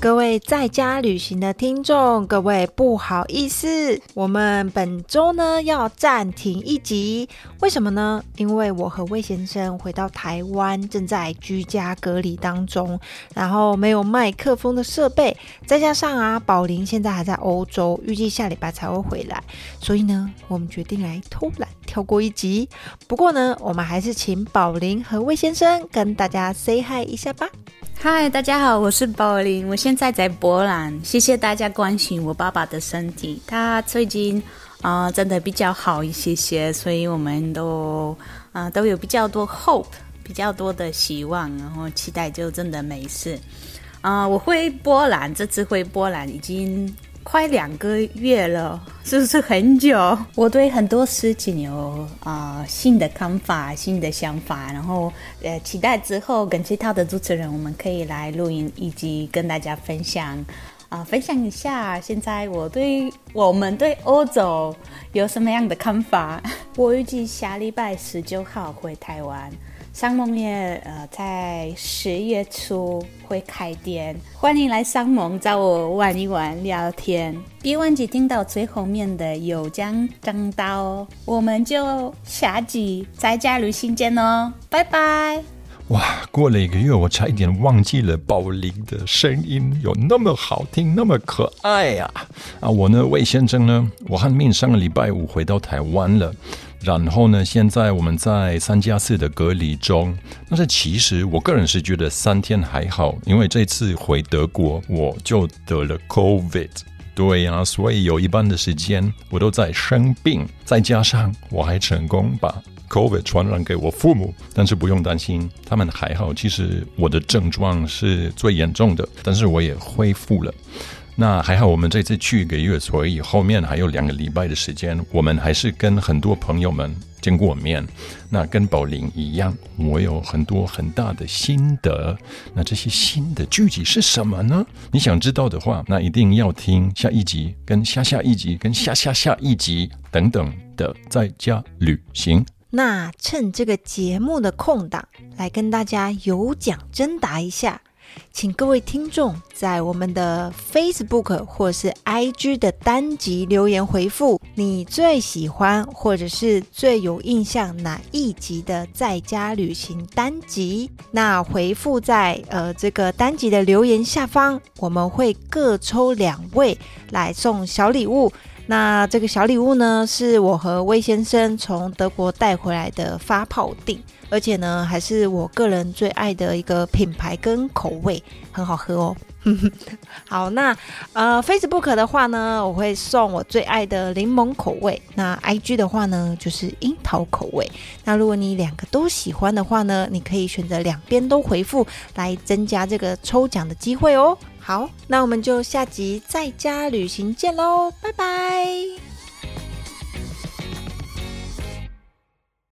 各位在家旅行的听众，各位不好意思，我们本周呢要暂停一集，为什么呢？因为我和魏先生回到台湾，正在居家隔离当中，然后没有麦克风的设备，再加上啊，宝林现在还在欧洲，预计下礼拜才会回来，所以呢，我们决定来偷懒跳过一集。不过呢，我们还是请宝林和魏先生跟大家 say hi 一下吧。嗨，大家好，我是宝林，我现在在波兰。谢谢大家关心我爸爸的身体，他最近啊真的比较好一些些，所以我们都啊都有比较多 hope，比较多的希望，然后期待就真的没事啊。我回波兰，这次回波兰已经。快两个月了，是不是很久？我对很多事情有啊新的看法、新的想法，然后呃期待之后跟其他的主持人，我们可以来录音，以及跟大家分享啊分享一下现在我对我们对欧洲有什么样的看法。我预计下礼拜十九号回台湾。商盟也呃在十月初会开店，欢迎来商盟找我玩一玩聊天。别忘记听到最后面的有奖征到哦，我们就下集再加旅行见哦，拜拜。哇，过了一个月，我差一点忘记了宝林的声音有那么好听，那么可爱呀！啊，我呢，魏先生呢，我和命上个礼拜五回到台湾了。然后呢？现在我们在三加四的隔离中。但是其实我个人是觉得三天还好，因为这次回德国我就得了 COVID。对呀，所以有一半的时间我都在生病，再加上我还成功把 COVID 传染给我父母。但是不用担心，他们还好。其实我的症状是最严重的，但是我也恢复了。那还好，我们这次去一个月，所以后面还有两个礼拜的时间，我们还是跟很多朋友们见过面。那跟宝林一样，我有很多很大的心得。那这些心得具体是什么呢？你想知道的话，那一定要听下一集、跟下下一集、跟下下下一集等等的在家旅行。那趁这个节目的空档，来跟大家有奖征答一下。请各位听众在我们的 Facebook 或是 IG 的单集留言回复你最喜欢或者是最有印象哪一集的在家旅行单集。那回复在呃这个单集的留言下方，我们会各抽两位来送小礼物。那这个小礼物呢，是我和魏先生从德国带回来的发泡锭。而且呢，还是我个人最爱的一个品牌跟口味，很好喝哦。好，那呃，Facebook 的话呢，我会送我最爱的柠檬口味。那 IG 的话呢，就是樱桃口味。那如果你两个都喜欢的话呢，你可以选择两边都回复，来增加这个抽奖的机会哦。好，那我们就下集在家旅行见喽，拜拜。